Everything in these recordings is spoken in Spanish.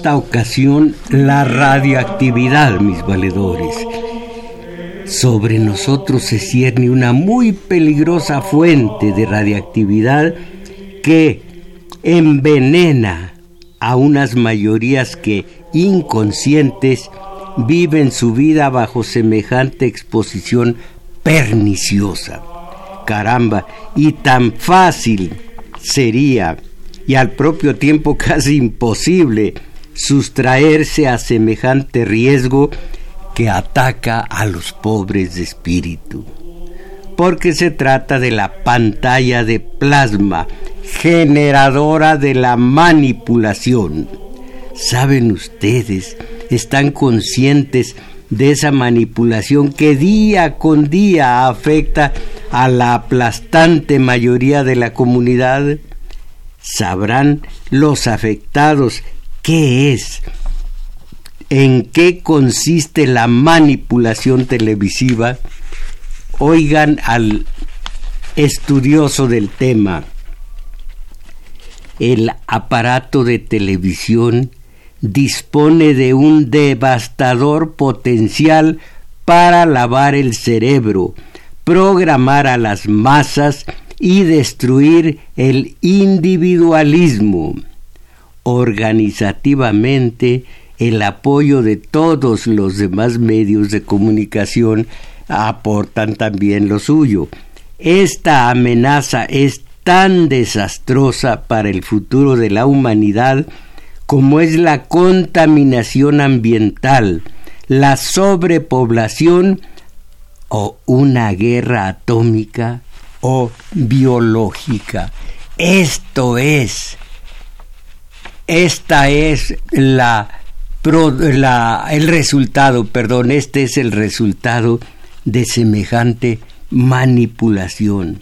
Esta ocasión, la radioactividad, mis valedores. Sobre nosotros se cierne una muy peligrosa fuente de radiactividad que envenena a unas mayorías que inconscientes viven su vida bajo semejante exposición perniciosa. Caramba, y tan fácil sería y al propio tiempo casi imposible sustraerse a semejante riesgo que ataca a los pobres de espíritu. Porque se trata de la pantalla de plasma generadora de la manipulación. ¿Saben ustedes? ¿Están conscientes de esa manipulación que día con día afecta a la aplastante mayoría de la comunidad? ¿Sabrán los afectados qué es? ¿En qué consiste la manipulación televisiva? Oigan al estudioso del tema el aparato de televisión dispone de un devastador potencial para lavar el cerebro, programar a las masas y destruir el individualismo. Organizativamente, el apoyo de todos los demás medios de comunicación aportan también lo suyo. Esta amenaza es tan desastrosa para el futuro de la humanidad como es la contaminación ambiental, la sobrepoblación o una guerra atómica o biológica. Esto es, esta es la, el resultado, perdón, este es el resultado de semejante manipulación.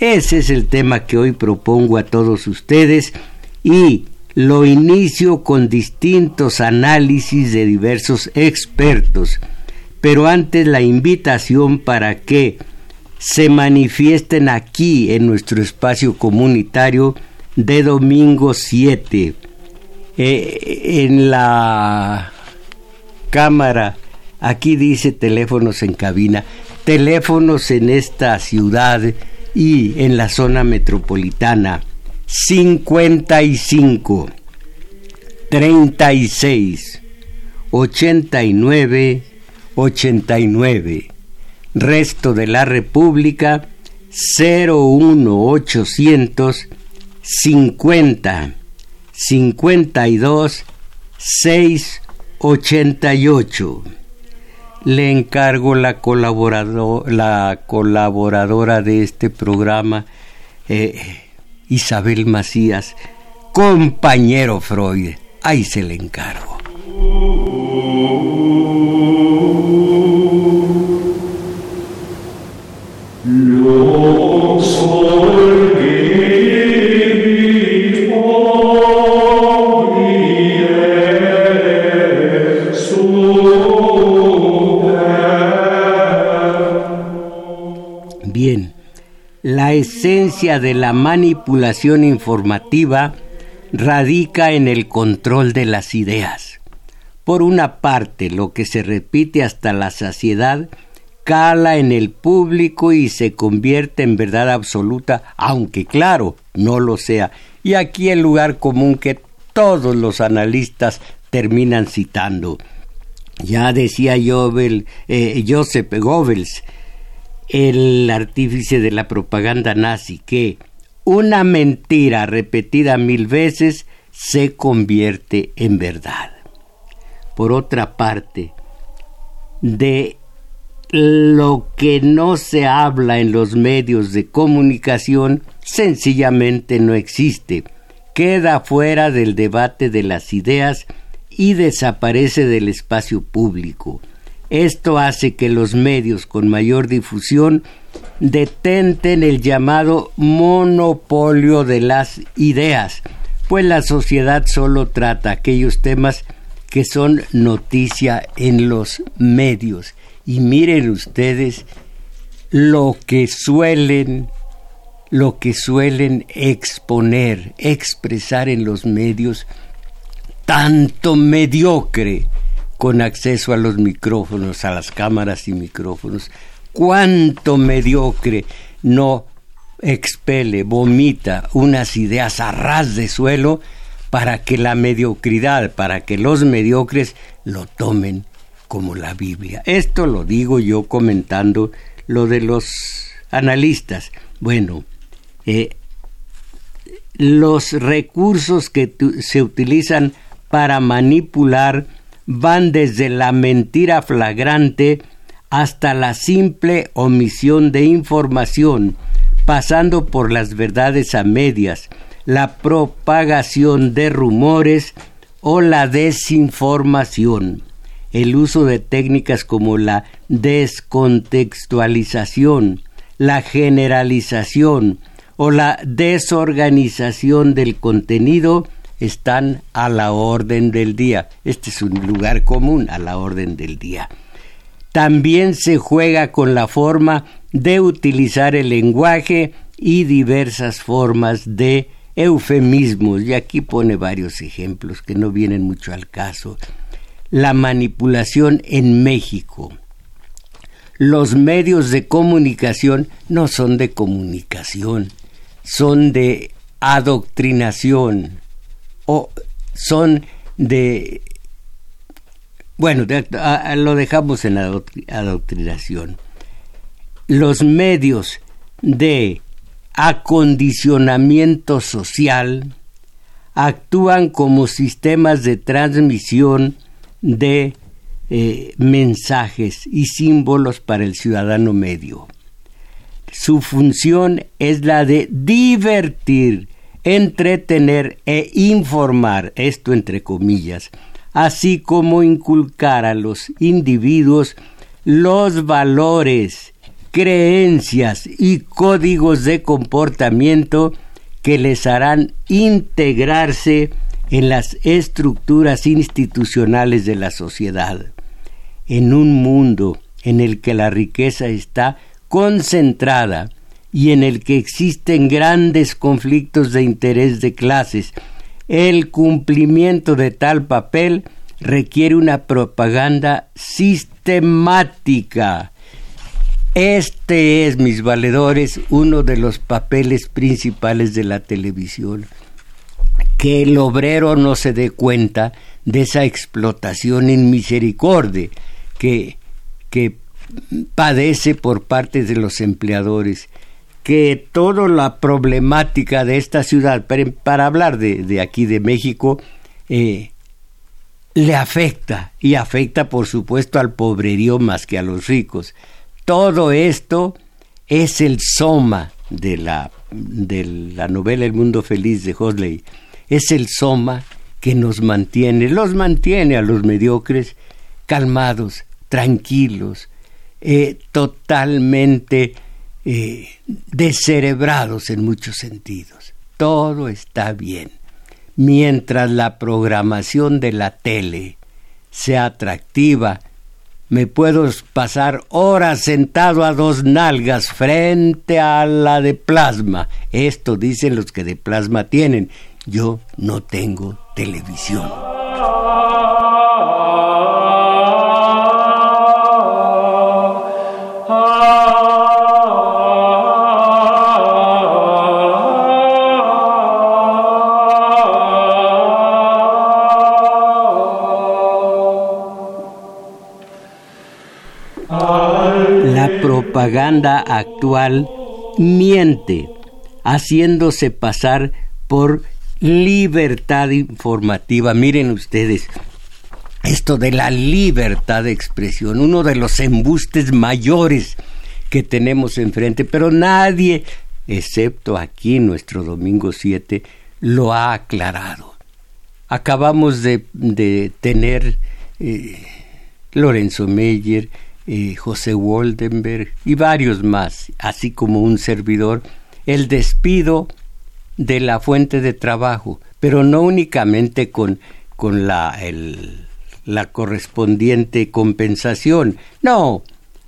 Ese es el tema que hoy propongo a todos ustedes y lo inicio con distintos análisis de diversos expertos, pero antes la invitación para que se manifiesten aquí en nuestro espacio comunitario de domingo 7. Eh, en la cámara, aquí dice teléfonos en cabina, teléfonos en esta ciudad y en la zona metropolitana 55 36 89 89 resto de la República 01800 50 52 688 le encargo la, la colaboradora de este programa, eh, Isabel Macías, compañero Freud, ahí se le encargo. De la manipulación informativa radica en el control de las ideas. Por una parte, lo que se repite hasta la saciedad cala en el público y se convierte en verdad absoluta, aunque claro, no lo sea. Y aquí el lugar común que todos los analistas terminan citando. Ya decía eh, Joseph Goebbels, el artífice de la propaganda nazi, que una mentira repetida mil veces se convierte en verdad. Por otra parte, de lo que no se habla en los medios de comunicación sencillamente no existe. queda fuera del debate de las ideas y desaparece del espacio público. Esto hace que los medios con mayor difusión detenten el llamado monopolio de las ideas, pues la sociedad solo trata aquellos temas que son noticia en los medios. Y miren ustedes lo que suelen lo que suelen exponer, expresar en los medios, tanto mediocre con acceso a los micrófonos, a las cámaras y micrófonos, cuánto mediocre no expele, vomita unas ideas a ras de suelo para que la mediocridad, para que los mediocres lo tomen como la Biblia. Esto lo digo yo comentando lo de los analistas. Bueno, eh, los recursos que se utilizan para manipular van desde la mentira flagrante hasta la simple omisión de información, pasando por las verdades a medias, la propagación de rumores o la desinformación. El uso de técnicas como la descontextualización, la generalización o la desorganización del contenido están a la orden del día. Este es un lugar común a la orden del día. También se juega con la forma de utilizar el lenguaje y diversas formas de eufemismos. Y aquí pone varios ejemplos que no vienen mucho al caso. La manipulación en México. Los medios de comunicación no son de comunicación, son de adoctrinación o son de... Bueno, lo dejamos en adoctrinación. Los medios de acondicionamiento social actúan como sistemas de transmisión de eh, mensajes y símbolos para el ciudadano medio. Su función es la de divertir, entretener e informar, esto entre comillas, así como inculcar a los individuos los valores, creencias y códigos de comportamiento que les harán integrarse en las estructuras institucionales de la sociedad. En un mundo en el que la riqueza está concentrada y en el que existen grandes conflictos de interés de clases. El cumplimiento de tal papel requiere una propaganda sistemática. Este es, mis valedores, uno de los papeles principales de la televisión. Que el obrero no se dé cuenta de esa explotación inmisericordia que, que padece por parte de los empleadores que toda la problemática de esta ciudad, para, hablar de, aquí de México, eh, le afecta y afecta por supuesto al pobrerío más que a los ricos. Todo esto es el soma de la, de la novela El Mundo Feliz de Hosley. Es el soma que nos mantiene, los mantiene a los mediocres calmados, tranquilos, eh, totalmente eh, descerebrados en muchos sentidos. Todo está bien. Mientras la programación de la tele sea atractiva, me puedo pasar horas sentado a dos nalgas frente a la de plasma. Esto dicen los que de plasma tienen. Yo no tengo televisión. Propaganda actual miente, haciéndose pasar por libertad informativa. Miren ustedes, esto de la libertad de expresión, uno de los embustes mayores que tenemos enfrente, pero nadie, excepto aquí nuestro domingo 7, lo ha aclarado. Acabamos de, tener eh, Lorenzo Meyer, eh, José Woldenberg y varios más, así como un servidor, el despido de la fuente de trabajo, pero no únicamente con, con la, la correspondiente compensación. No,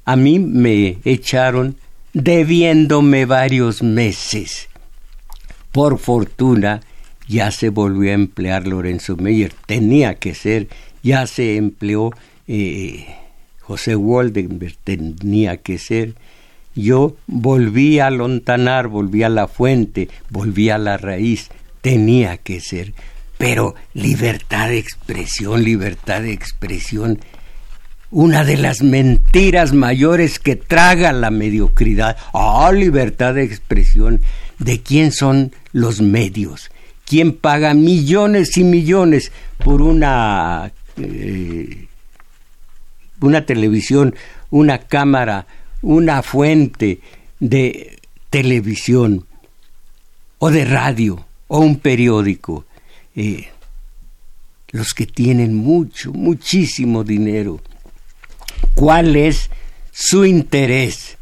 a mí me echaron debiéndome varios meses. Por fortuna, ya se volvió a emplear Lorenzo Meyer, tenía que ser, ya se empleó eh, José Woldenberg, tenía que ser. Yo volví a lontanar, volví a la fuente, volví a la raíz, tenía que ser. Pero libertad de expresión, libertad de expresión, una de las mentiras mayores que traga la mediocridad. Ah, libertad de expresión. ¿De quién son los medios? ¿Quién paga millones y millones por una, eh, una televisión, una cámara, una fuente de televisión o de radio o un periódico? Eh, los que tienen mucho, muchísimo dinero cuál es su interés,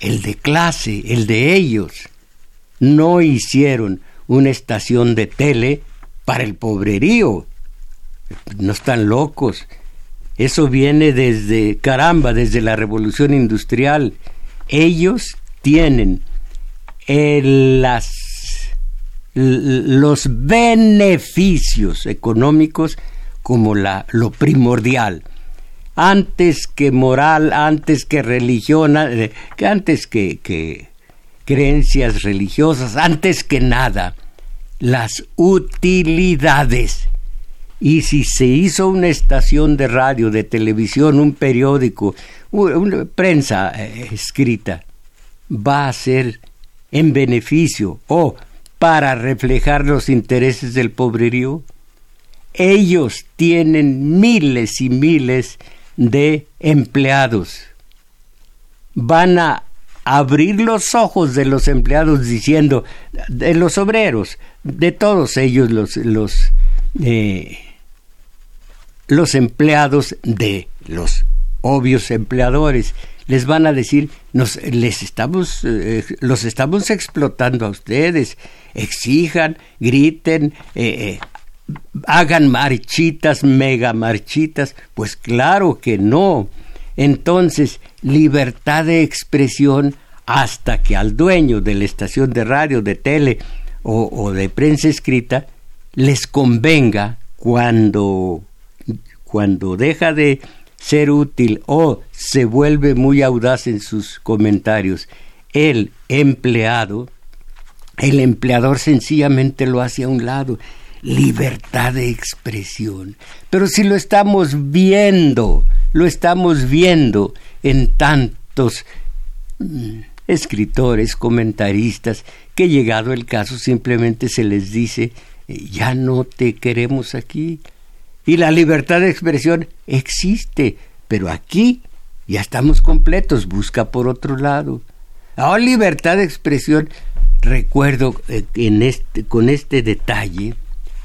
el de clase, el de ellos. No hicieron una estación de tele para el pobrerío. No están locos. Eso viene desde, caramba, desde la revolución industrial. Ellos tienen las, los beneficios económicos como la, lo primordial antes que moral, antes que religión, eh, antes que creencias religiosas, antes que nada, las utilidades. Y si se hizo una estación de radio, de televisión, un periódico, una prensa eh, escrita, va a ser en beneficio o para reflejar los intereses del pobrerío. Ellos tienen miles y miles de empleados. Van a abrir los ojos de los empleados diciendo, de los obreros, de todos ellos los, eh, los empleados de los obvios empleadores, les van a decir, nos, les estamos, eh, los estamos explotando a ustedes, exijan, griten, eh, hagan marchitas, mega marchitas, pues claro que no. Entonces, libertad de expresión hasta que al dueño de la estación de radio, de tele o, de prensa escrita les convenga cuando, cuando deja de ser útil o se vuelve muy audaz en sus comentarios, el empleado, el empleador sencillamente lo hace a un lado libertad de expresión. Pero si lo estamos viendo, lo estamos viendo en tantos mm, escritores, comentaristas, que llegado el caso simplemente se les dice, eh, ya no te queremos aquí. Y la libertad de expresión existe, pero aquí ya estamos completos, busca por otro lado. Ahora, libertad de expresión, recuerdo eh, en este, con este detalle,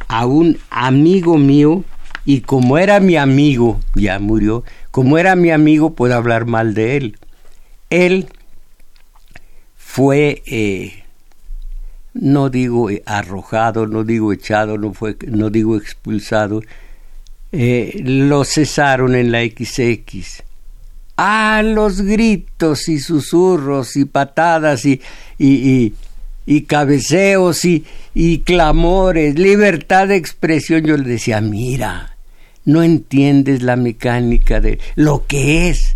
a un amigo mío y como era mi amigo, ya murió, como era mi amigo puedo hablar mal de él. Él fue, eh, no digo arrojado, no digo echado, no, fue, no digo expulsado, eh, lo cesaron en la XX. Ah, los gritos y susurros y patadas y, y, y cabeceos y, y clamores, libertad de expresión. Yo le decía, mira, no entiendes la mecánica de lo que es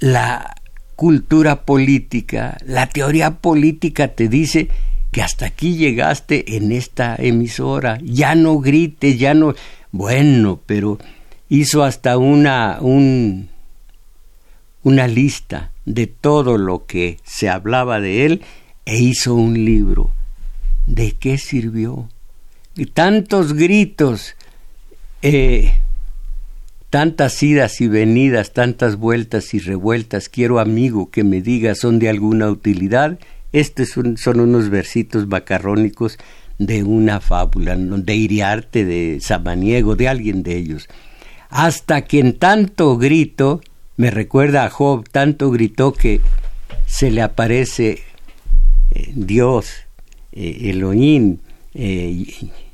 la cultura política. La teoría política te dice que hasta aquí llegaste en esta emisora. Ya no grites, ya no... Bueno, pero hizo hasta una, un, una lista de todo lo que se hablaba de él e hizo un libro. ¿De qué sirvió? Y tantos gritos, eh, tantas idas y venidas, tantas vueltas y revueltas, quiero amigo que me diga son de alguna utilidad. Estos son, son unos versitos macarrónicos de una fábula, de Iriarte, de Samaniego, de alguien de ellos. Hasta que en tanto grito, me recuerda a Job, tanto gritó que se le aparece eh, Dios, eh, Elohim, eh,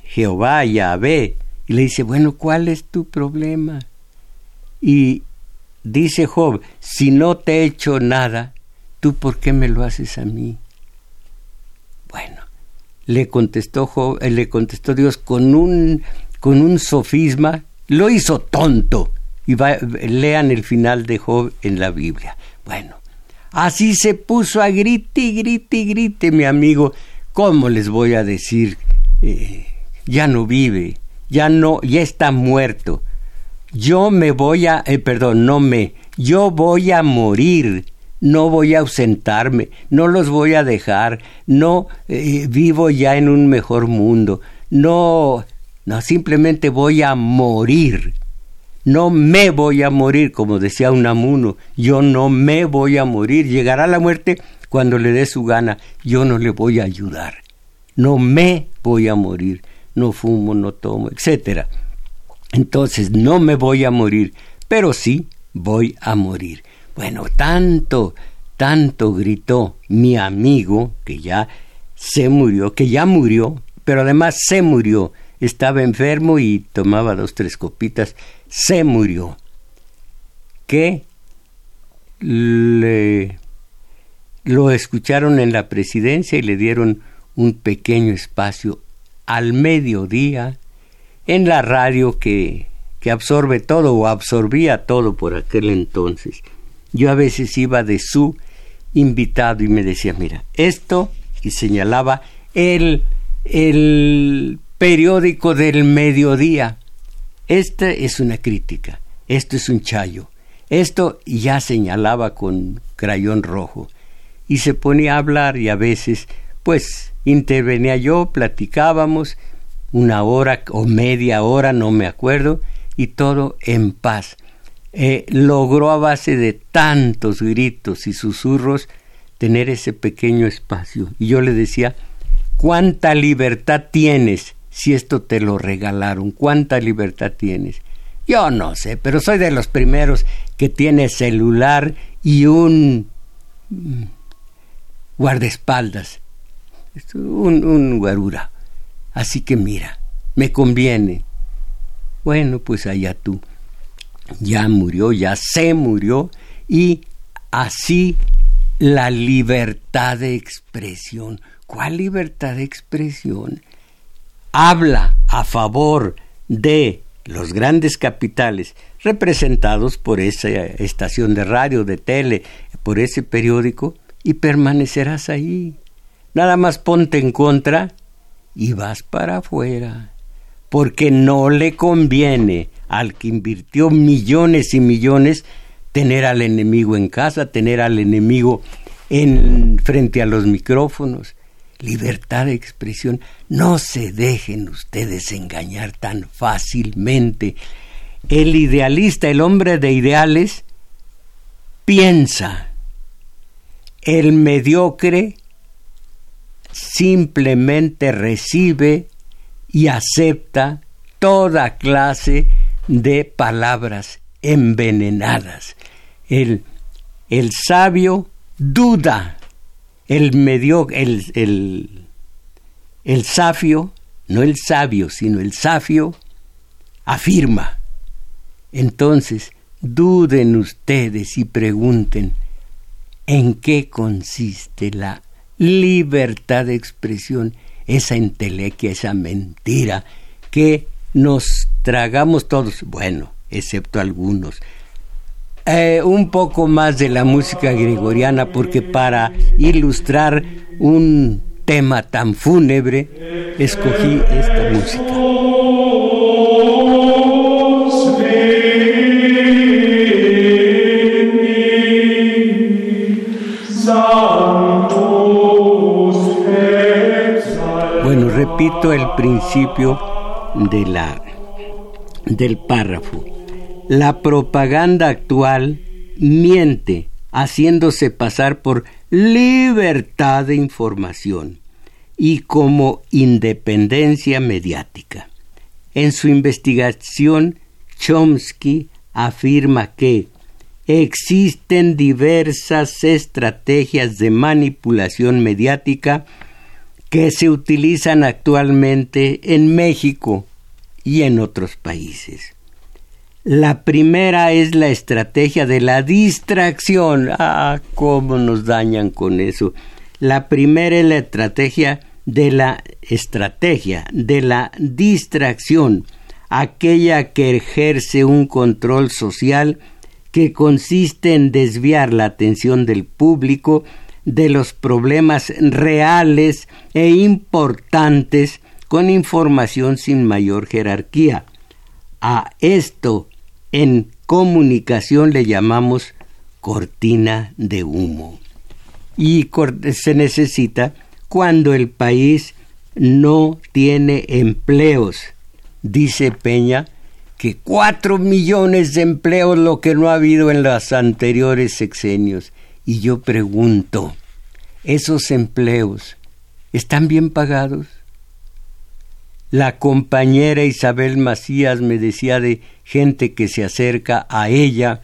Jehová, Yahvé, y le dice, bueno, ¿cuál es tu problema? Y dice Job, si no te he hecho nada, ¿tú por qué me lo haces a mí? Bueno, le contestó eh, le contestó Dios con un con un sofisma, lo hizo tonto. Y lean el final de Job en la Biblia. Bueno, así se puso a grite, grite, grite, mi amigo. ¿Cómo les voy a decir? Eh, ya no vive, ya no, ya está muerto. Yo me voy a, eh, perdón, no me, yo voy a morir no voy a ausentarme, no los voy a dejar, no eh, vivo ya en un mejor mundo, no, no, simplemente voy a morir. No me voy a morir, como decía Unamuno, yo no me voy a morir, llegará la muerte cuando le dé su gana, yo no le voy a ayudar, no me voy a morir, no fumo, no tomo, etcétera. Entonces no me voy a morir, pero sí voy a morir. Bueno, tanto, tanto gritó mi amigo, que ya se murió, que ya murió, pero además se murió. Estaba enfermo y tomaba dos, tres copitas. Se murió. Que le, lo escucharon en la presidencia y le dieron un pequeño espacio al mediodía en la radio que, que absorbe todo o absorbía todo por aquel entonces yo a veces iba de su invitado y me decía, mira, esto, y señalaba el, el periódico del mediodía. Esta es una crítica, esto es un chayo, esto ya señalaba con crayón rojo. Y se ponía a hablar y a veces, pues, intervenía yo, platicábamos una hora o media hora, no me acuerdo, y todo en paz eh, logró a base de tantos gritos y susurros tener ese pequeño espacio. Y yo le decía, ¿cuánta libertad tienes si esto te lo regalaron? ¿Cuánta libertad tienes? Yo no sé, pero soy de los primeros que tiene celular y un mm, guardaespaldas, un, un guarura. Así que mira, me conviene. Bueno, pues allá tú ya murió, ya se murió, y así la libertad de expresión. ¿Cuál libertad de expresión? Habla a favor de los grandes capitales representados por esa estación de radio, de tele, por ese periódico, y permanecerás ahí. Nada más ponte en contra y vas para afuera, porque no le conviene al que invirtió millones y millones, tener al enemigo en casa, tener al enemigo en frente a los micrófonos. Libertad de expresión. No se dejen ustedes engañar tan fácilmente. El idealista, el hombre de ideales, piensa. El mediocre simplemente recibe y acepta toda clase de palabras envenenadas. El, el sabio duda, el medio, el, el, el safio, no el sabio, sino el safio, afirma. Entonces, duden ustedes y pregunten en qué consiste la libertad de expresión, esa entelequia, esa mentira que nos tragamos todos, bueno, excepto algunos. Eh, un poco más de la música gregoriana porque para ilustrar un tema tan fúnebre escogí esta música. Bueno, repito el principio de la, del párrafo. La propaganda actual miente haciéndose pasar por libertad de información y como independencia mediática. En su investigación, Chomsky afirma que existen diversas estrategias de manipulación mediática que se utilizan actualmente en México y en otros países. La primera es la estrategia de la distracción. Ah, cómo nos dañan con eso. La primera es la estrategia de la estrategia de la distracción, aquella que ejerce un control social que consiste en desviar la atención del público de los problemas reales e importantes con información sin mayor jerarquía. A esto en comunicación le llamamos cortina de humo. Y se necesita cuando el país no tiene empleos. Dice Peña que cuatro millones de empleos lo que no ha habido en los anteriores sexenios. Y yo pregunto, ¿esos empleos están bien pagados? La compañera Isabel Macías me decía de gente que se acerca a ella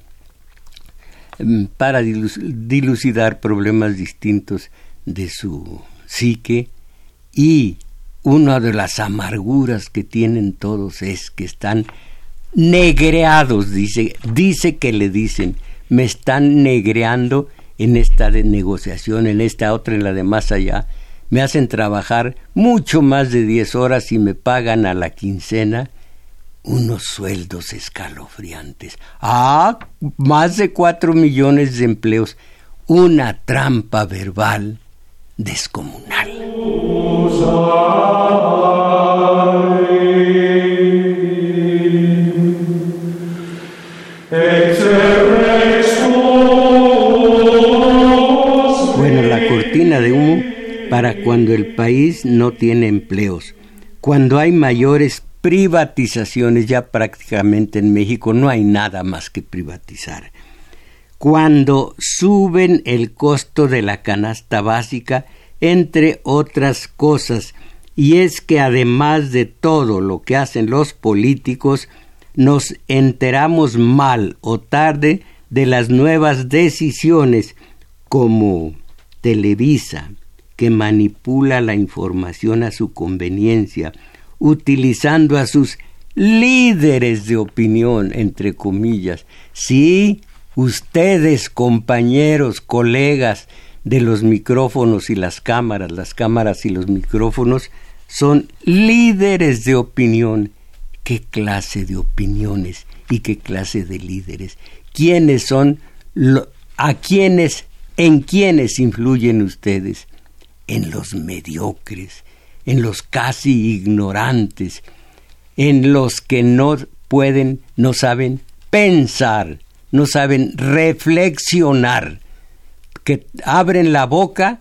mm, para dilucidar problemas distintos de su psique. Y una de las amarguras que tienen todos es que están negreados, dice, dice que le dicen, me están negreando en esta negociación, en esta otra, en la de más allá, me hacen trabajar mucho más de 10 horas y me pagan a la quincena unos sueldos escalofriantes. Ah, más de cuatro millones de empleos. Una trampa verbal descomunal. Cuando el país no tiene empleos, cuando hay mayores privatizaciones, ya prácticamente en México no hay nada más que privatizar, cuando suben el costo de la canasta básica, entre otras cosas, y es que además de todo lo que hacen los políticos, nos enteramos mal o tarde de las nuevas decisiones como Televisa, que manipula la información a su conveniencia, utilizando a sus líderes de opinión, entre comillas. Sí, ustedes, compañeros, colegas de los micrófonos y las cámaras, las cámaras y los micrófonos, son líderes de opinión. ¿Qué clase de opiniones y qué clase de líderes? ¿Quiénes son? ¿A quiénes? ¿En quiénes influyen ustedes? En los mediocres, en los casi ignorantes, en los que no pueden, no saben pensar, no saben reflexionar, que abren la boca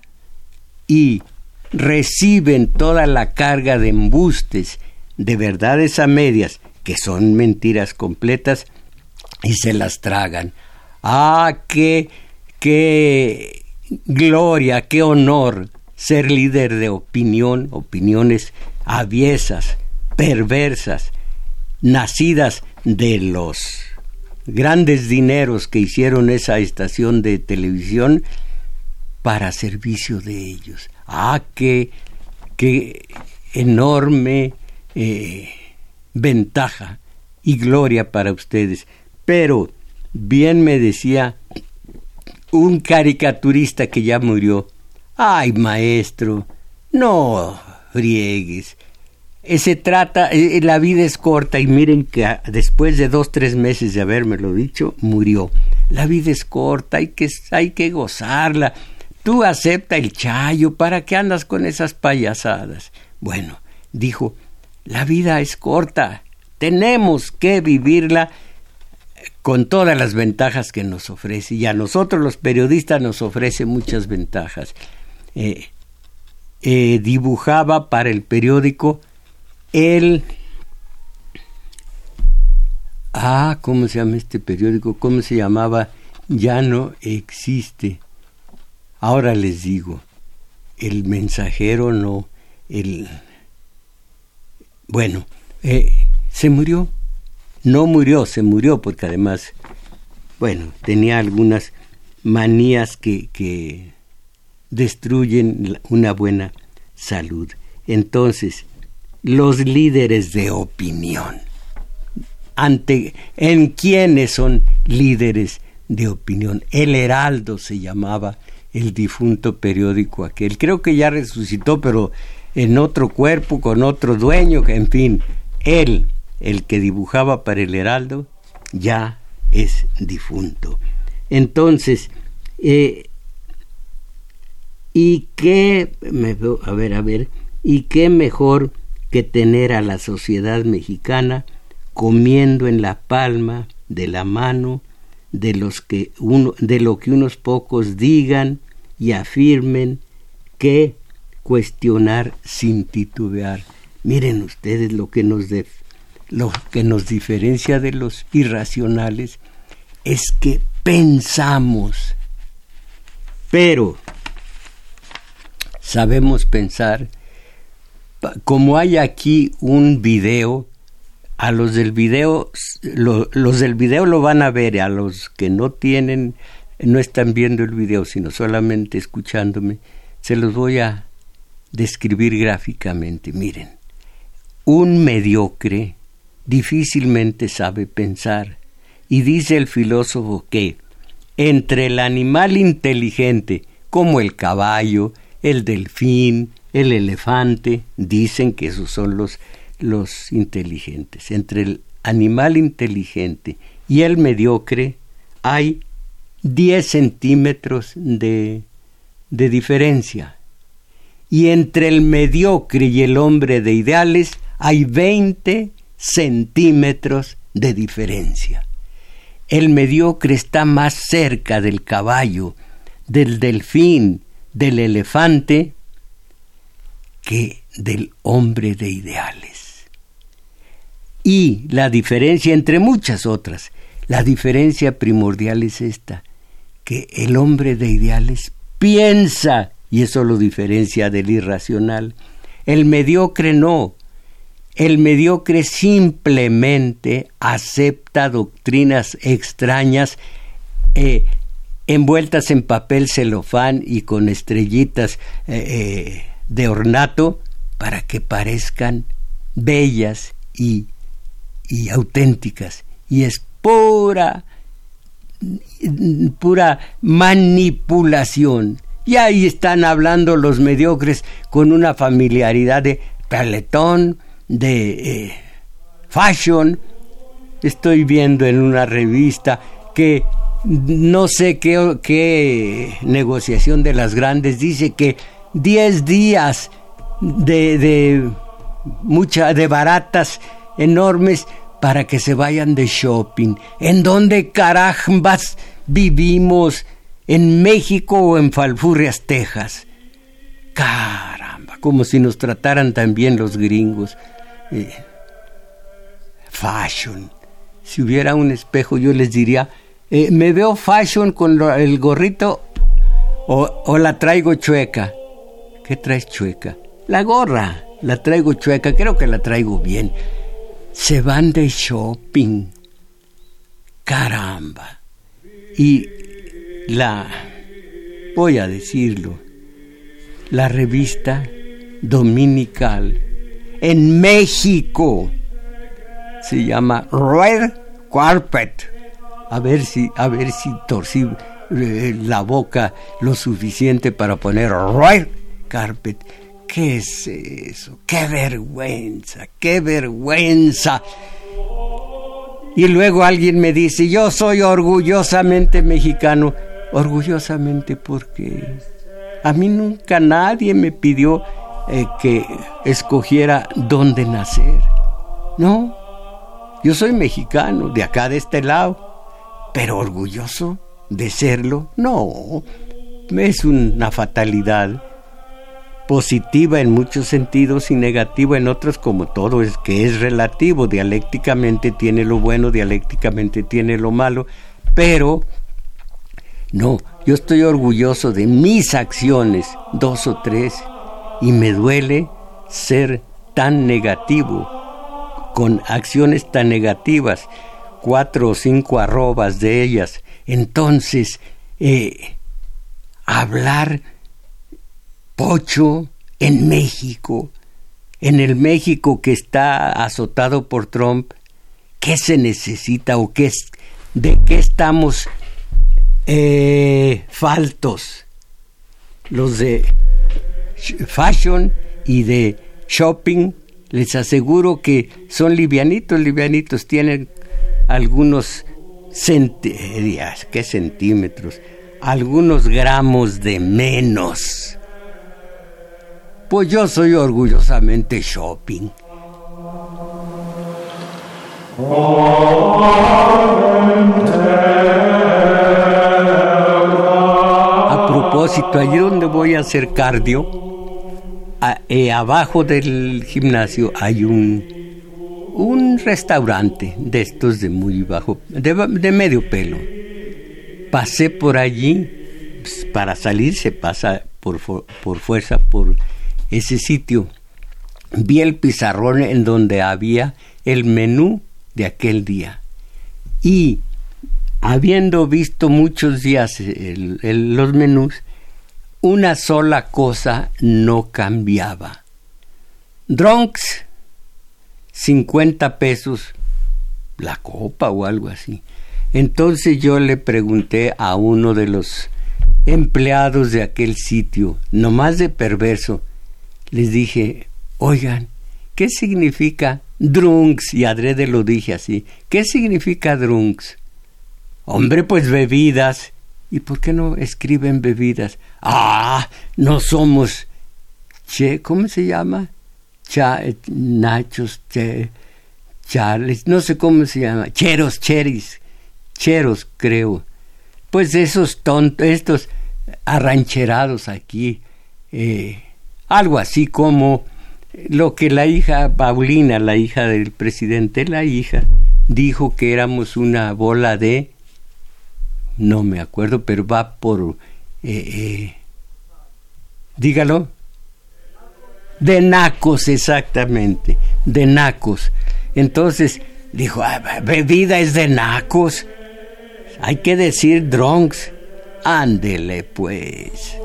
y reciben toda la carga de embustes, de verdades a medias, que son mentiras completas, y se las tragan. Ah, qué, qué gloria, qué honor ser líder de opinión, opiniones aviesas, perversas, nacidas de los grandes dineros que hicieron esa estación de televisión para servicio de ellos. Ah, qué, qué enorme eh, ventaja y gloria para ustedes. Pero bien me decía un caricaturista que ya murió, Ay, maestro, no friegues. Eh, se trata, eh, la vida es corta y miren que ah, después de dos, tres meses de habérmelo dicho, murió. La vida es corta, hay que, hay que gozarla. Tú acepta el chayo, ¿para qué andas con esas payasadas? Bueno, dijo, la vida es corta, tenemos que vivirla con todas las ventajas que nos ofrece. Y a nosotros los periodistas nos ofrece muchas ventajas. Eh, eh, dibujaba para el periódico el... Ah, ¿cómo se llama este periódico? ¿Cómo se llamaba? Ya no existe. Ahora les digo, el mensajero no, el bueno, eh, se murió. No murió, se murió porque además, bueno, tenía algunas manías que, que destruyen una buena salud. Entonces, los líderes de opinión, ante, ¿en quiénes son líderes de opinión? El Heraldo se llamaba el difunto periódico aquel. Creo que ya resucitó, pero en otro cuerpo, con otro dueño, en fin, él, el que dibujaba para el Heraldo, ya es difunto. Entonces, eh, ¿y qué, mejor que tener a la sociedad mexicana comiendo en la palma de la mano de los que uno, de lo que unos pocos digan y afirmen que cuestionar sin titubear. Miren ustedes lo que nos, lo que nos diferencia de los irracionales es que pensamos, pero sabemos pensar. Como hay aquí un video, a los del video, los del video lo van a ver, a los que no tienen, no están viendo el video, sino solamente escuchándome, se los voy a describir gráficamente. Miren, un mediocre difícilmente sabe pensar, y dice el filósofo que entre el animal inteligente, como el caballo, el delfín, el elefante, dicen que esos son los, los inteligentes. Entre el animal inteligente y el mediocre hay 10 centímetros de, de diferencia y entre el mediocre y el hombre de ideales hay 20 centímetros de diferencia. El mediocre está más cerca del caballo, del delfín, del elefante, que del hombre de ideales. Y la diferencia entre muchas otras, la diferencia primordial es esta, que el hombre de ideales piensa y eso lo diferencia del irracional. El mediocre no. El mediocre simplemente acepta doctrinas extrañas eh, envueltas en papel celofán y con estrellitas eh, eh, de ornato para que parezcan bellas y, y auténticas. Y es pura, pura manipulación y ahí están hablando los mediocres con una familiaridad de peletón, de eh, fashion. Estoy viendo en una revista que no sé qué, qué negociación de las grandes dice que 10 días de, de, de baratas enormes para que se vayan de shopping. ¿En dónde carambas vivimos? en México o en Falfurrias, Texas. Caramba, como si nos trataran también los gringos. Eh, fashion. Si hubiera un espejo, yo les diría, eh, me veo fashion con el gorrito o, o la traigo chueca. ¿Qué traes chueca? La gorra, la traigo chueca, creo que la traigo bien. Se van de shopping. Caramba. Y la, voy a decirlo, la revista dominical en México se llama Red Carpet. A ver si, a ver si torcí eh, la boca lo suficiente para poner Red Carpet. ¿Qué es eso? ¡Qué vergüenza! ¡Qué vergüenza! Y luego alguien me dice, yo soy orgullosamente mexicano. Orgullosamente porque a mí nunca nadie me pidió eh, que escogiera dónde nacer. No, yo soy mexicano, de acá de este lado, pero orgulloso de serlo, no, es una fatalidad positiva en muchos sentidos y negativa en otros, como todo es que es relativo, dialécticamente tiene lo bueno, dialécticamente tiene lo malo, pero no, yo estoy orgulloso de mis acciones, dos o tres, y me duele ser tan negativo, con acciones tan negativas, cuatro o cinco arrobas de ellas, entonces eh, hablar pocho en México, en el México que está azotado por Trump, ¿qué se necesita o qué es, de qué estamos eh, faltos? Los de fashion y de shopping, les aseguro que son livianitos, livianitos, tienen algunos centímetros, ¿qué centímetros? Algunos gramos de menos. Pues yo soy orgullosamente shopping. A propósito, allí donde voy a hacer cardio, eh, abajo del gimnasio hay un, un restaurante de estos de muy bajo, de, medio pelo. Pasé por allí, pues, para salir se pasa por, por fuerza por ese sitio. Vi el pizarrón en donde había el menú de aquel día. Y habiendo visto muchos días los menús, una sola cosa no cambiaba. Drunks, 50 pesos la copa o algo así. Entonces yo le pregunté a uno de los empleados de aquel sitio, nomás de perverso, les dije, oigan, ¿qué significa drunks? Y adrede lo dije así, ¿qué significa drunks? Hombre, pues bebidas. ¿Y por qué no escriben bebidas? Ah, no somos... Che, ¿Cómo se llama? Cha, nachos, charles, no sé cómo se llama. Cheros, cheris. Cheros, creo. Pues esos tontos, estos arrancherados aquí. Eh, algo así como lo que la hija Paulina, la hija del presidente, la hija, dijo que éramos una bola de, no me acuerdo, pero va por, eh, eh, dígalo, de nacos exactamente, de nacos. Entonces dijo, ah, bebida es de nacos, hay que decir drunks, ándele pues.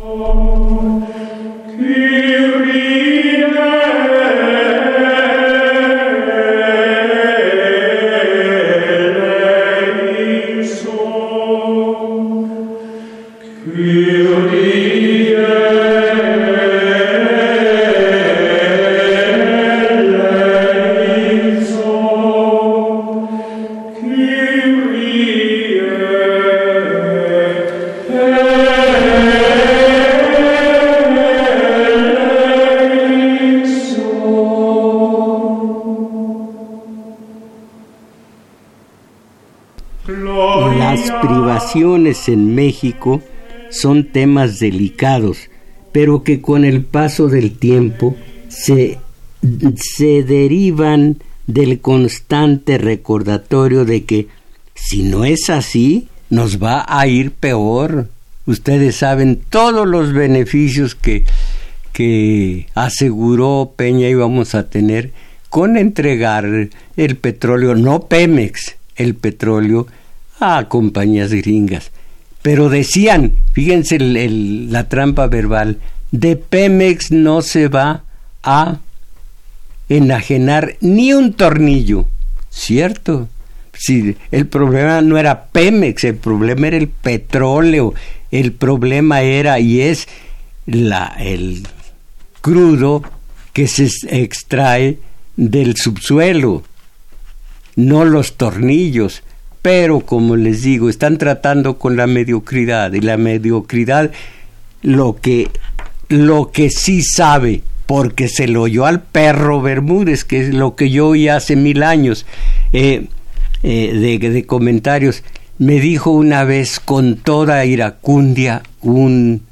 En México son temas delicados, pero que con el paso del tiempo se, se derivan del constante recordatorio de que si no es así, nos va a ir peor. Ustedes saben todos los beneficios que, que aseguró Peña íbamos a tener con entregar el petróleo, no Pemex, el petróleo a compañías gringas. Pero decían, fíjense la trampa verbal, de Pemex no se va a enajenar ni un tornillo. ¿Cierto? Si el problema no era Pemex, el problema era el petróleo, el problema era y es la, el crudo que se extrae del subsuelo, no los tornillos pero como les digo, están tratando con la mediocridad y la mediocridad lo que lo que sí sabe, porque se lo oyó al perro Bermúdez, que es lo que yo oí hace mil años eh, eh, de, de comentarios, me dijo una vez con toda iracundia un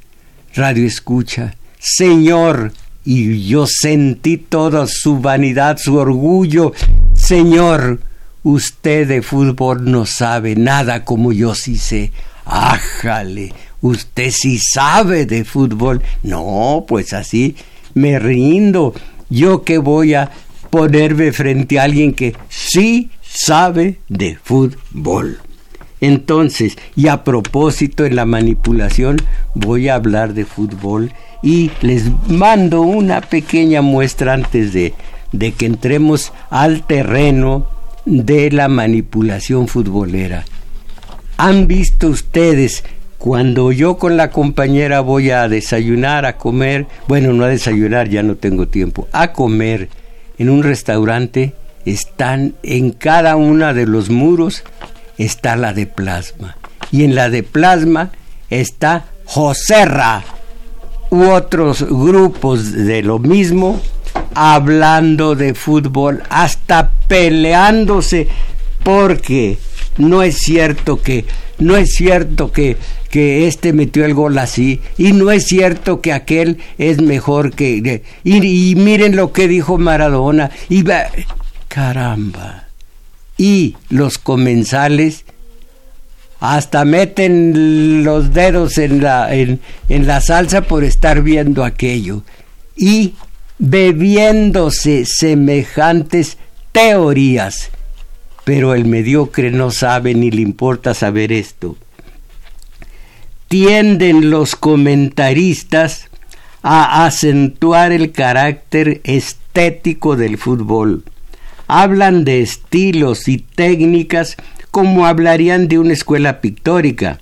radio escucha, Señor, y yo sentí toda su vanidad, su orgullo, Señor, Usted de fútbol no sabe nada como yo sí sé. Ájale, usted sí sabe de fútbol. No, pues así me rindo. yo que voy a ponerme frente a alguien que sí sabe de fútbol. Entonces, y a propósito en la manipulación, voy a hablar de fútbol y les mando una pequeña muestra antes de, de que entremos al terreno de la manipulación futbolera. ¿Han visto ustedes cuando yo con la compañera voy a desayunar, a comer, bueno, no a desayunar, ya no tengo tiempo, a comer en un restaurante, están en cada uno de los muros está la de plasma. Y en la de plasma está Joserra u otros grupos de lo mismo hablando de fútbol, hasta peleándose porque no es cierto que no es cierto que, que este metió el gol así y no es cierto que aquel es mejor que y, miren lo que dijo Maradona y caramba y los comensales hasta meten los dedos en la, en, en la salsa por estar viendo aquello y bebiéndose semejantes teorías. Pero el mediocre no sabe ni le importa saber esto. Tienden los comentaristas a acentuar el carácter estético del fútbol hablan de estilos y técnicas como hablarían de una escuela pictórica,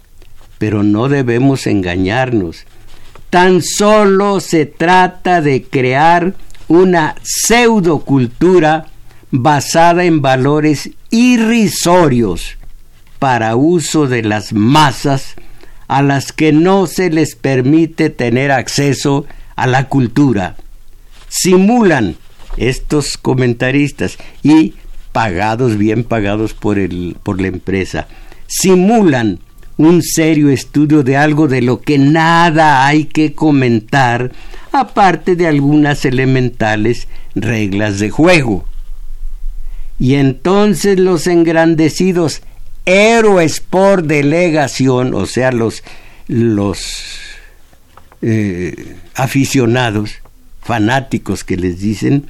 pero no debemos engañarnos. Tan solo se trata de crear una pseudocultura basada en valores irrisorios para uso de las masas a las que no se les permite tener acceso a la cultura. Simulan estos comentaristas y pagados, bien pagados por, el, por la empresa, simulan un serio estudio de algo de lo que nada hay que comentar, aparte de algunas elementales reglas de juego. Y entonces los engrandecidos héroes por delegación, o sea, los, los eh, aficionados, fanáticos que les dicen,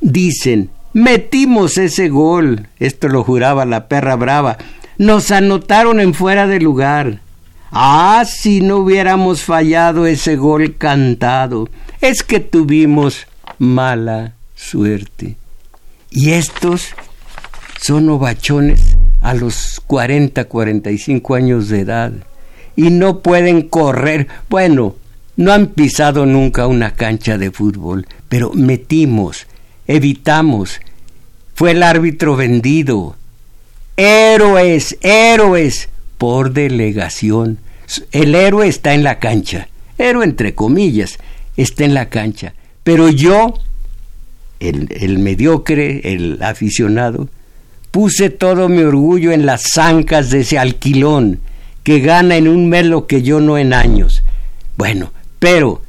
Dicen, metimos ese gol. Esto lo juraba la perra brava. Nos anotaron en fuera de lugar. Ah, si no hubiéramos fallado ese gol cantado. Es que tuvimos mala suerte. Y estos son ovachones a los 40, 45 años de edad. Y no pueden correr. Bueno, no han pisado nunca una cancha de fútbol, pero metimos evitamos. Fue el árbitro vendido. Héroes, héroes, por delegación. El héroe está en la cancha. Héroe entre comillas, está en la cancha. Pero yo, el, mediocre, el aficionado, puse todo mi orgullo en las zancas de ese alquilón que gana en un mes lo que yo no en años. Bueno, pero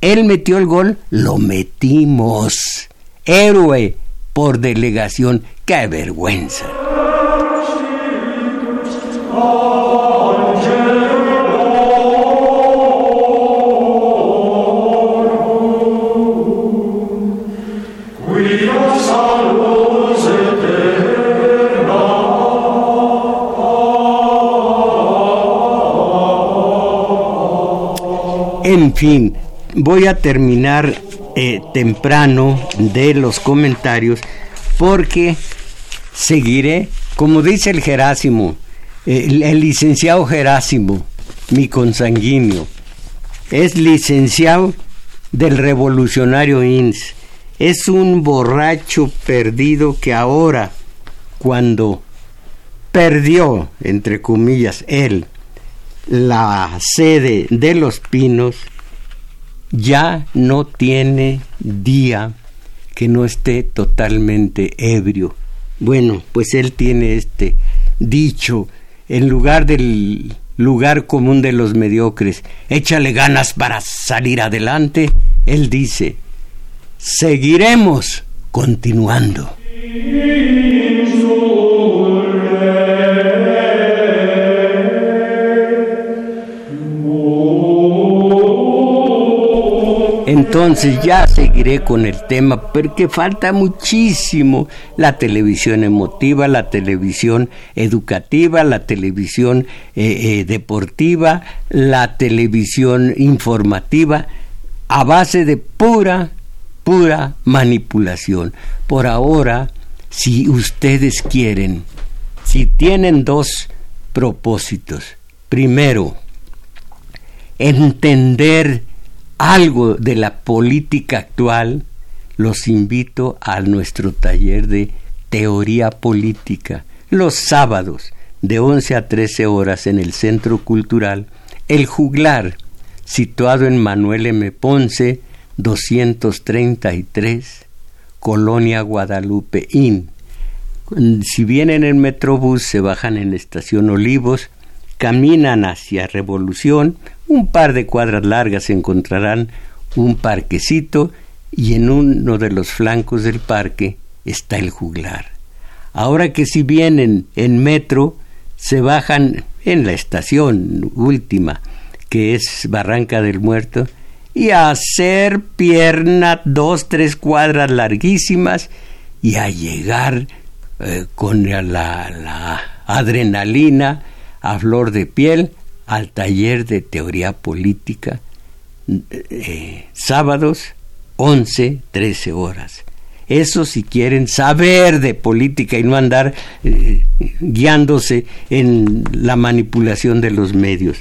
él metió el gol, lo metimos héroe por delegación. ¡Qué vergüenza! En fin, voy a terminar eh, temprano de los comentarios porque seguiré, como dice el Jerásimo, el, el licenciado Jerásimo, mi consanguíneo, es licenciado del revolucionario INS. Es un borracho perdido que ahora, cuando perdió, entre comillas, él, la sede de los pinos, ya no tiene día que no esté totalmente ebrio. Bueno, pues él tiene este dicho, en lugar del lugar común de los mediocres, échale ganas para salir adelante, él dice, seguiremos continuando. Entonces ya seguiré con el tema porque falta muchísimo la televisión emotiva, la televisión educativa, la televisión eh, eh, deportiva, la televisión informativa, a base de pura, pura manipulación. Por ahora, si ustedes quieren, si tienen dos propósitos, primero, entender algo de la política actual, los invito a nuestro taller de teoría política los sábados de 11 a 13 horas en el Centro Cultural El Juglar, situado en Manuel M. Ponce, 233, Colonia Guadalupe Inn. Si vienen en Metrobús, se bajan en la estación Olivos, caminan hacia Revolución, un par de cuadras largas encontrarán un parquecito y en uno de los flancos del parque está el juglar. Ahora que si vienen en metro, se bajan en la estación última, que es Barranca del Muerto, y a hacer pierna dos, tres cuadras larguísimas y a llegar eh, con la, la adrenalina a flor de piel al taller de teoría política eh, sábados 11, 13 horas. Eso si quieren saber de política y no andar eh, guiándose en la manipulación de los medios.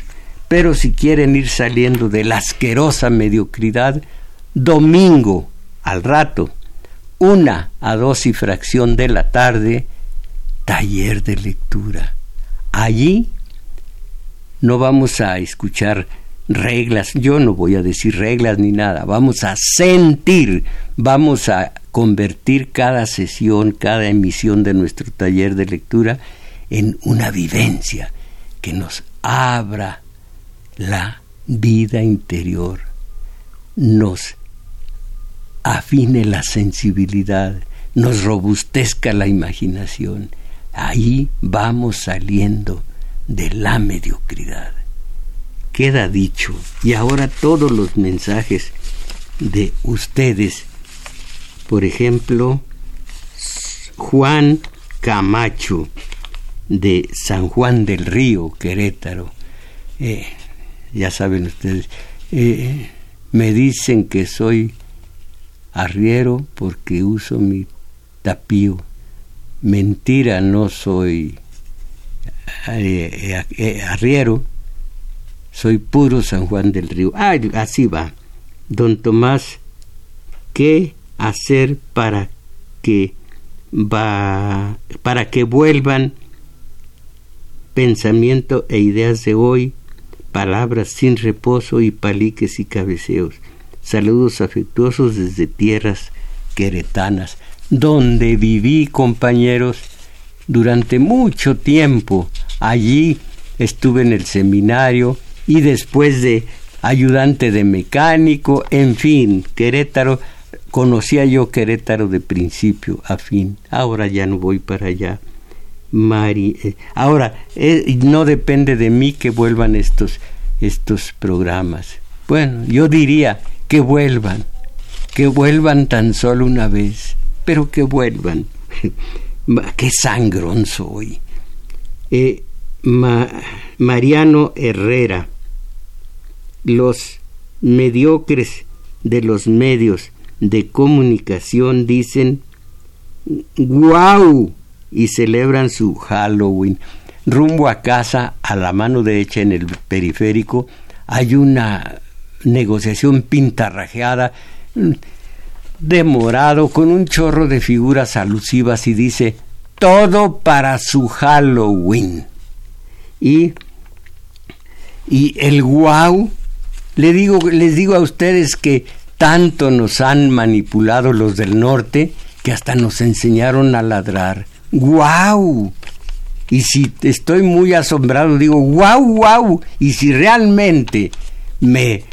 Pero si quieren ir saliendo de la asquerosa mediocridad, domingo al rato, una a dos y fracción de la tarde, taller de lectura. Allí no vamos a escuchar reglas, yo no voy a decir reglas ni nada, vamos a sentir, vamos a convertir cada sesión, cada emisión de nuestro taller de lectura en una vivencia que nos abra la vida interior, nos afine la sensibilidad, nos robustezca la imaginación ahí vamos saliendo de la mediocridad. Queda dicho, y ahora todos los mensajes de ustedes, por ejemplo, Juan Camacho de San Juan del Río, Querétaro, eh, ya saben ustedes, eh, me dicen que soy arriero porque uso mi tapío mentira, no soy eh, eh, arriero, soy puro San Juan del Río. Ah, así va. Don Tomás, ¿qué hacer para que va para que vuelvan pensamiento e ideas de hoy, palabras sin reposo y paliques y cabeceos. Saludos afectuosos desde tierras queretanas donde viví, compañeros, durante mucho tiempo. Allí estuve en el seminario y después de ayudante de mecánico, en fin, Querétaro, conocía yo Querétaro de principio a fin. Ahora ya no voy para allá. Mari, eh, ahora eh, no depende de mí que vuelvan estos estos programas. Bueno, yo diría que vuelvan, que vuelvan tan solo una vez pero que vuelvan. Qué sangrón soy. Eh, Mariano Herrera, los mediocres de los medios de comunicación dicen ¡Guau! y celebran su Halloween. Rumbo a casa, a la mano derecha en el periférico, hay una negociación pintarrajeada de morado con un chorro de figuras alusivas y dice todo para su Halloween. Y, y el guau, le digo, les digo a ustedes que tanto nos han manipulado los del norte que hasta nos enseñaron a ladrar. ¡Guau! Y si estoy muy asombrado, digo, ¡guau, guau! Y si realmente me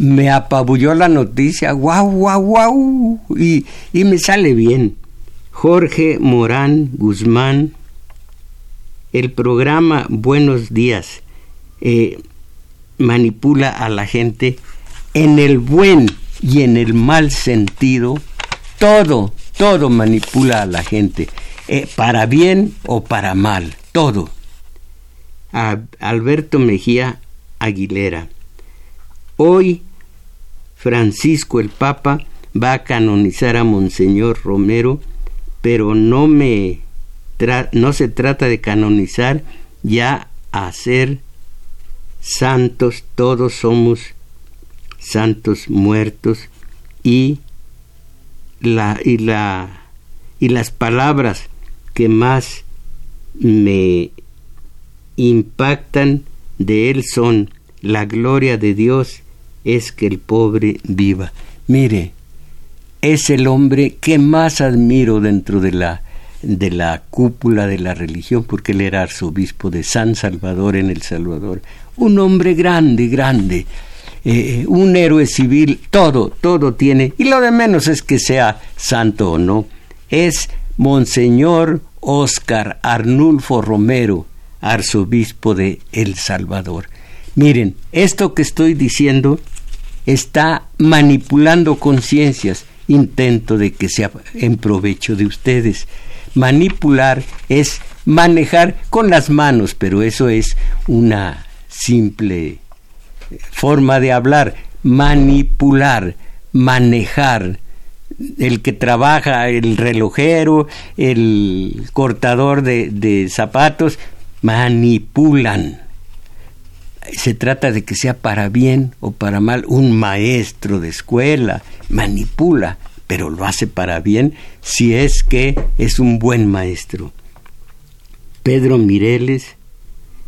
me apabulló la noticia, guau, guau, guau, y, y me sale bien. Jorge Morán Guzmán, el programa Buenos Días eh, manipula a la gente en el buen y en el mal sentido, todo, todo manipula a la gente, eh, para bien o para mal, todo. Alberto Mejía Aguilera. Hoy Francisco el Papa va a canonizar a Monseñor Romero, pero no me no se trata de canonizar ya a ser santos, todos somos santos muertos y la y la y las palabras que más me impactan de él son la gloria de Dios es que el pobre viva. Mire, es el hombre que más admiro dentro de la de la cúpula de la religión, porque él era arzobispo de San Salvador en El Salvador. Un hombre grande, grande, eh, un héroe civil, todo, todo tiene, y lo de menos es que sea santo o no. Es Monseñor Oscar Arnulfo Romero, arzobispo de El Salvador. Miren, esto que estoy diciendo está manipulando conciencias, intento de que sea en provecho de ustedes. Manipular es manejar con las manos, pero eso es una simple forma de hablar. Manipular, manejar. El que trabaja, el relojero, el cortador de, de zapatos, manipulan se trata de que sea para bien o para mal. Un maestro de escuela manipula, pero lo hace para bien si es que es un buen maestro. Pedro Mireles,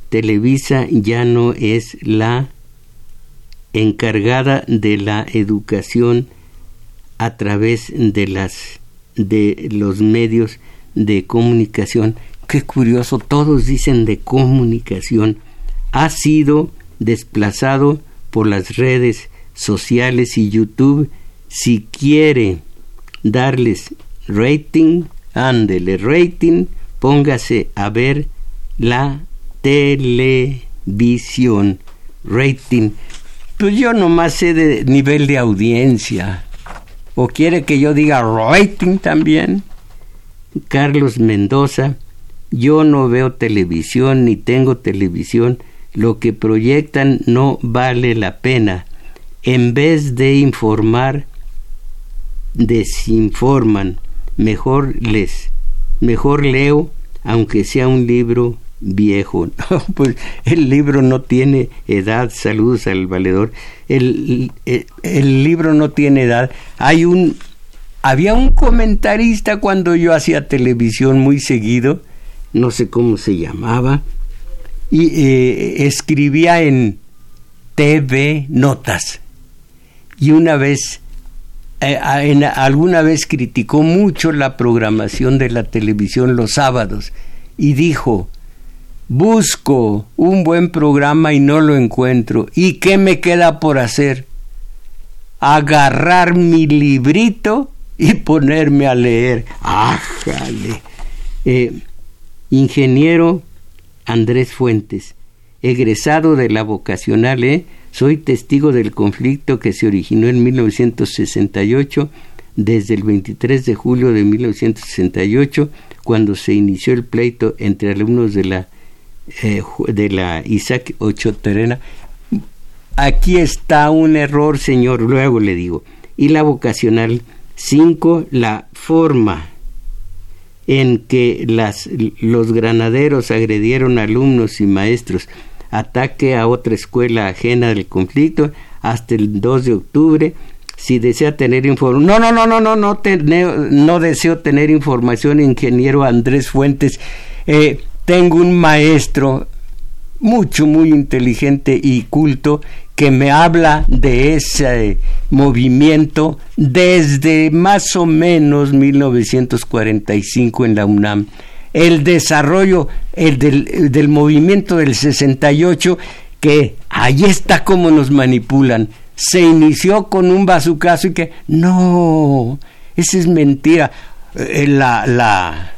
Televisa ya no es la encargada de la educación a través de las de los medios de comunicación. Qué curioso, todos dicen de comunicación ha sido desplazado por las redes sociales y YouTube. Si quiere darles rating, ándele rating, póngase a ver la televisión. Rating. Pues yo nomás sé de nivel de audiencia. ¿O quiere que yo diga rating también? Carlos Mendoza, yo no veo televisión ni tengo televisión lo que proyectan no vale la pena. En vez de informar, desinforman. Mejor les, mejor leo, aunque sea un libro viejo. pues el libro no tiene edad. Saludos al valedor. El, el, el, libro no tiene edad. Hay un, había un comentarista cuando yo hacía televisión muy seguido. No sé cómo se llamaba y eh, escribía en TV Notas. Y una vez, eh, alguna vez criticó mucho la programación de la televisión los sábados y dijo, busco un buen programa y no lo encuentro. ¿Y qué me queda por hacer? Agarrar mi librito y ponerme a leer. ¡Ájale! Eh, ingeniero Andrés Fuentes, egresado de la vocacional E, soy testigo del conflicto que se originó en 1968 desde el 23 de julio de 1968 cuando se inició el pleito entre alumnos de la eh, de la Isaac Ocho Terena. Aquí está un error, señor, luego le digo. Y la vocacional 5, la forma en que las, los granaderos agredieron alumnos y maestros, ataque a otra escuela ajena del conflicto hasta el 2 de octubre. Si desea tener información, no, no, no, no, no, no, no deseo tener información, ingeniero Andrés Fuentes. Eh, tengo un maestro mucho, muy inteligente y culto que me habla de ese movimiento desde más o menos 1945 en la UNAM. El desarrollo el del, del movimiento del 68, que ahí está como nos manipulan. Se inició con un bazucazo y que no, esa es mentira. Eh, la, la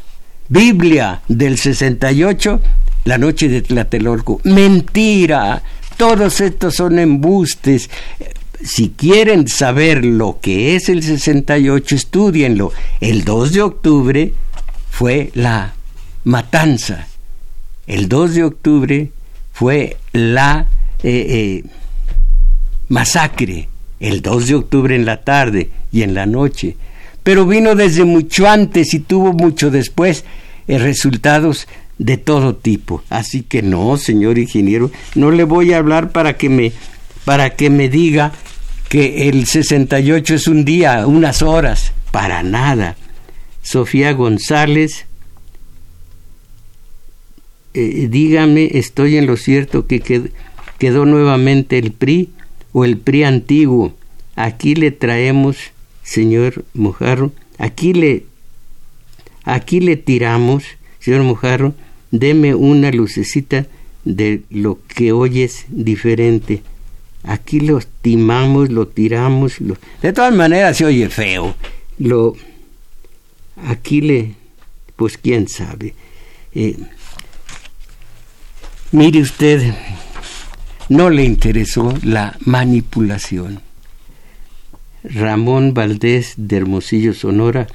Biblia del 68 la noche de Tlatelolco. Mentira. Todos estos son embustes. si quieren saber lo que es el 68, estudienlo. El 2 de octubre fue la matanza. El 2 de octubre fue la eh, eh, masacre. El 2 de octubre en la tarde y en la noche. Pero vino desde mucho antes y tuvo mucho después eh, resultados de todo tipo. Así que no, señor ingeniero, no le voy a hablar para que me para que me diga que el 68 es un día, unas horas, para nada. Sofía González, eh, dígame, estoy en lo cierto que quedó, nuevamente el PRI o el PRI antiguo. Aquí le traemos, señor Mojarro, aquí le, aquí le tiramos, señor Mojarro, deme una lucecita de lo que oyes diferente. Aquí lo estimamos, lo tiramos, de todas maneras se oye feo. Lo aquí le, pues quién sabe. Eh, mire usted, no le interesó la manipulación. Ramón Valdés de Hermosillo, Sonora,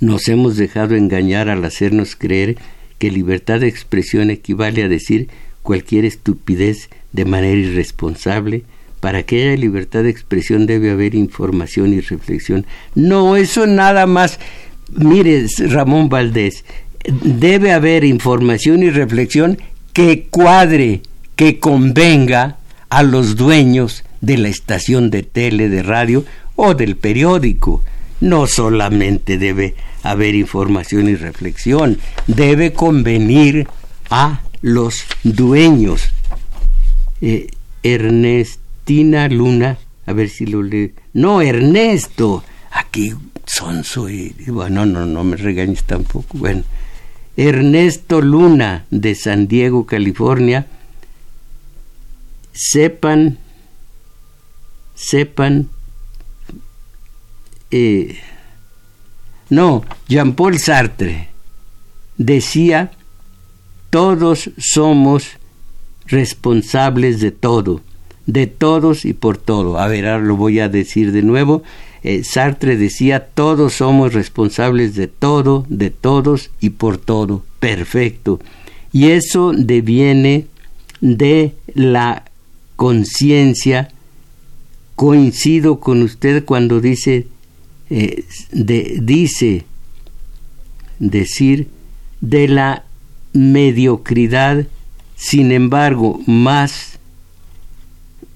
nos hemos dejado engañar al hacernos creer que libertad de expresión equivale a decir cualquier estupidez de manera irresponsable. Para que haya libertad de expresión debe haber información y reflexión. No, eso nada más. Mire, Ramón Valdés, debe haber información y reflexión que cuadre, que convenga a los dueños de la estación de tele, de radio o del periódico. No solamente debe haber información y reflexión, debe convenir a los dueños eh, Ernestina Luna, a ver si lo lee. No, Ernesto. Aquí son soy. Bueno, no, no me regañes tampoco. Bueno, Ernesto Luna de San Diego, California. Sepan, sepan. Eh, no, Jean-Paul Sartre decía, todos somos responsables de todo, de todos y por todo. A ver, ahora lo voy a decir de nuevo. Eh, Sartre decía, todos somos responsables de todo, de todos y por todo. Perfecto. Y eso deviene de la conciencia. Coincido con usted cuando dice, eh, de, dice, decir, de la mediocridad sin embargo, más,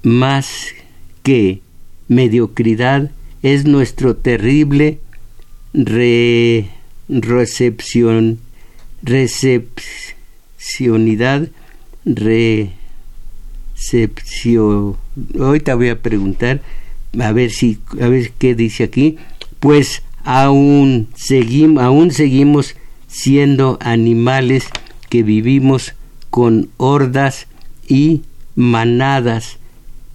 más que mediocridad es nuestro terrible recepción, recepcionidad, recepción. Ahorita voy a preguntar a ver si a ver qué dice aquí. Pues aún seguimos, siendo animales que vivimos con hordas y manadas.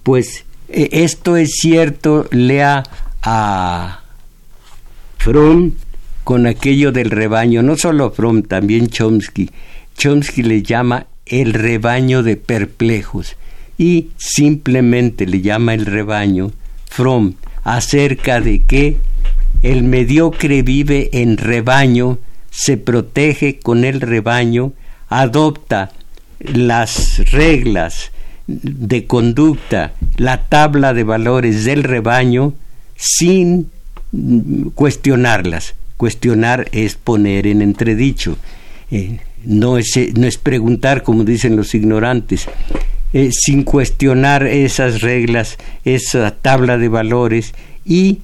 Pues e, esto es cierto, lea a Fromm con aquello del rebaño, no solo Fromm, también Chomsky. Chomsky le llama el rebaño de perplejos y simplemente le llama el rebaño Fromm acerca de que el mediocre vive en rebaño, se protege con el rebaño, adopta las reglas de conducta, la tabla de valores del rebaño sin cuestionarlas. Cuestionar es poner en entredicho. Eh, no, es, no es preguntar como dicen los ignorantes. Eh, sin cuestionar esas reglas, esa tabla de valores y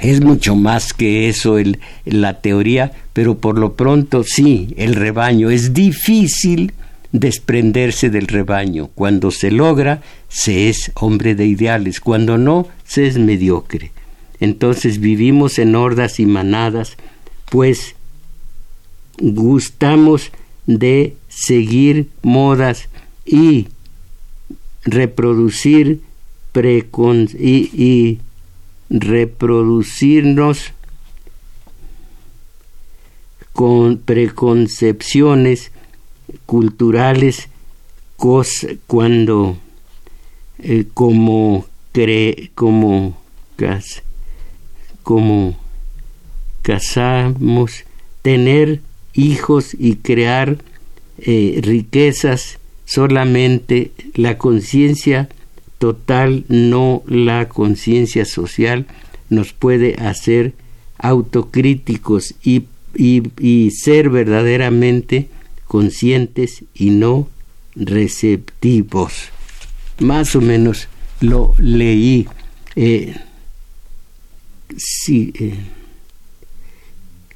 es mucho más que eso el, la teoría, pero por lo pronto sí, el rebaño. Es difícil desprenderse del rebaño. Cuando se logra, se es hombre de ideales. Cuando no, se es mediocre. Entonces vivimos en hordas y manadas, pues gustamos de seguir modas y reproducir precon y reproducirnos con preconcepciones culturales cuando eh, como, como, como casamos, tener hijos y crear eh, riquezas solamente la conciencia total, no la conciencia social, nos puede hacer autocríticos y, ser verdaderamente conscientes y no receptivos. Más o menos lo leí. Eh, sí, eh,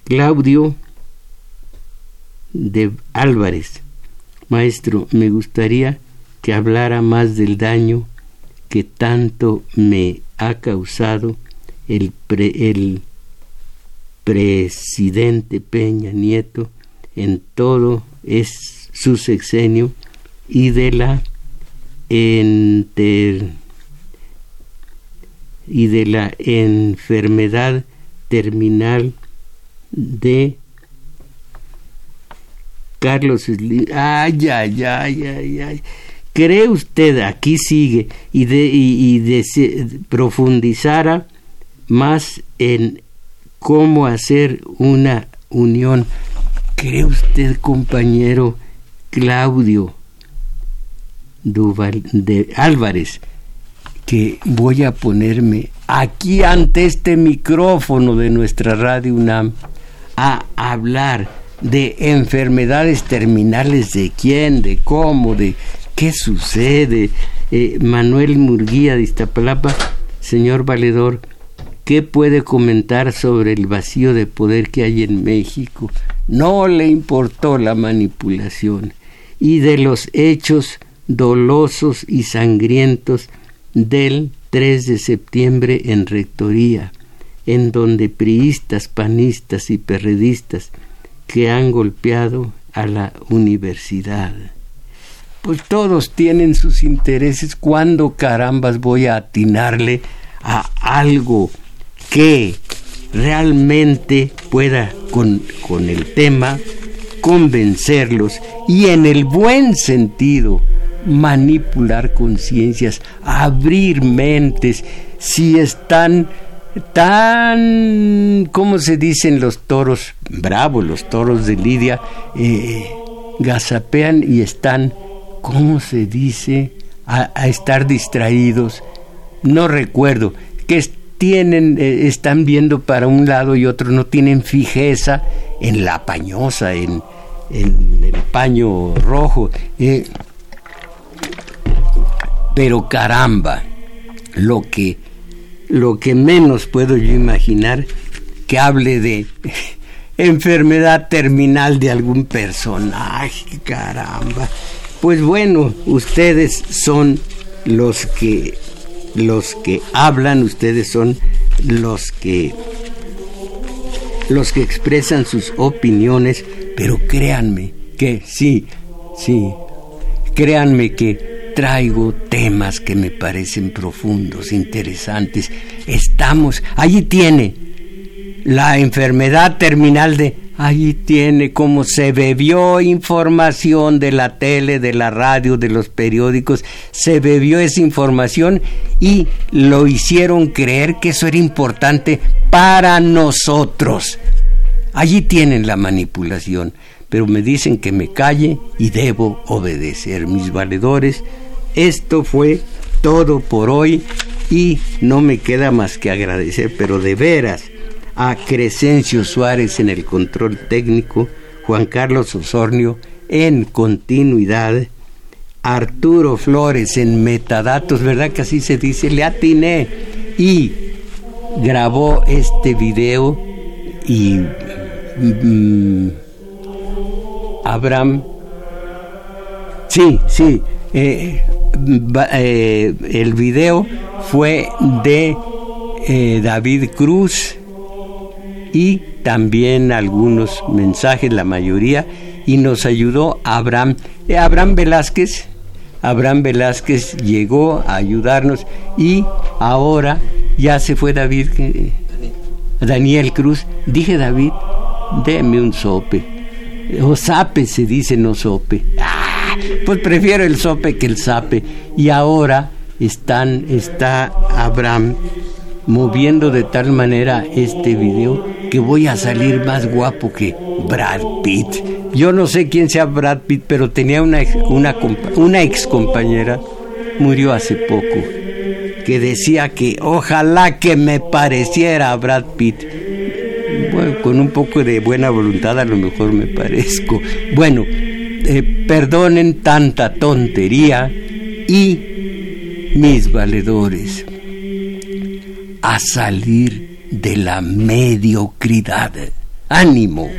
Claudio de Álvarez, maestro, me gustaría que hablara más del daño que tanto me ha causado el, el presidente Peña Nieto en todo es su sexenio y de la y de la enfermedad terminal de Carlos Slim. ¿Cree usted, aquí sigue, y, de, y, de, profundizara más en cómo hacer una unión? ¿Cree usted, compañero Claudio Duval de Álvarez, que voy a ponerme aquí ante este micrófono de nuestra radio UNAM a hablar de enfermedades terminales de quién, de cómo, de qué sucede. Eh, Manuel Murguía de Iztapalapa, señor valedor, ¿qué puede comentar sobre el vacío de poder que hay en México? No le importó la manipulación y de los hechos dolosos y sangrientos del 3 de septiembre en Rectoría, en donde priistas, panistas y perredistas que han golpeado a la universidad. Pues todos tienen sus intereses. ¿Cuándo carambas voy a atinarle a algo que realmente pueda con, con el tema convencerlos y en el buen sentido manipular conciencias, abrir mentes, si están tan, ¿cómo se dicen los toros? Bravos, los toros de Lidia, eh, gazapean y están, ¿cómo se dice? A, estar distraídos. No recuerdo, que tienen, eh, están viendo para un lado y otro, no tienen fijeza en la pañosa, en, el paño rojo. Eh, pero caramba, lo que, lo que menos puedo yo imaginar que hable de enfermedad terminal de algún personaje, caramba. Pues bueno, ustedes son los que los que hablan, ustedes son los que los que expresan sus opiniones, pero créanme que sí, sí, créanme que traigo temas que me parecen profundos, interesantes. Estamos, allí tiene la enfermedad terminal de, allí tiene como se bebió información de la tele, de la radio, de los periódicos, se bebió esa información y lo hicieron creer que eso era importante para nosotros. Allí tienen la manipulación pero me dicen que me calle y debo obedecer. Mis valedores, esto fue todo por hoy y no me queda más que agradecer, pero de veras, a Crescencio Suárez en el control técnico, Juan Carlos Osornio en continuidad, Arturo Flores en metadatos, ¿verdad que así se dice? Le atiné y grabó este video y mm, Abraham, sí, sí, eh, eh, el video fue de eh, David Cruz y también algunos mensajes, la mayoría, y nos ayudó Abraham, eh, Abraham Velázquez. Abraham Velázquez llegó a ayudarnos y ahora ya se fue David, Daniel Cruz. Dije David, deme un sope. O sape se dice, no sope. Ah, pues prefiero el sope que el sape. Y ahora están, está Abraham moviendo de tal manera este video que voy a salir más guapo que Brad Pitt. Yo no sé quién sea Brad Pitt, pero tenía una, una, ex compañera, murió hace poco, que decía que ojalá que me pareciera a Brad Pitt. Bueno, con un poco de buena voluntad a lo mejor me parezco. Bueno, eh, perdonen tanta tontería y mis valedores a salir de la mediocridad. Ánimo.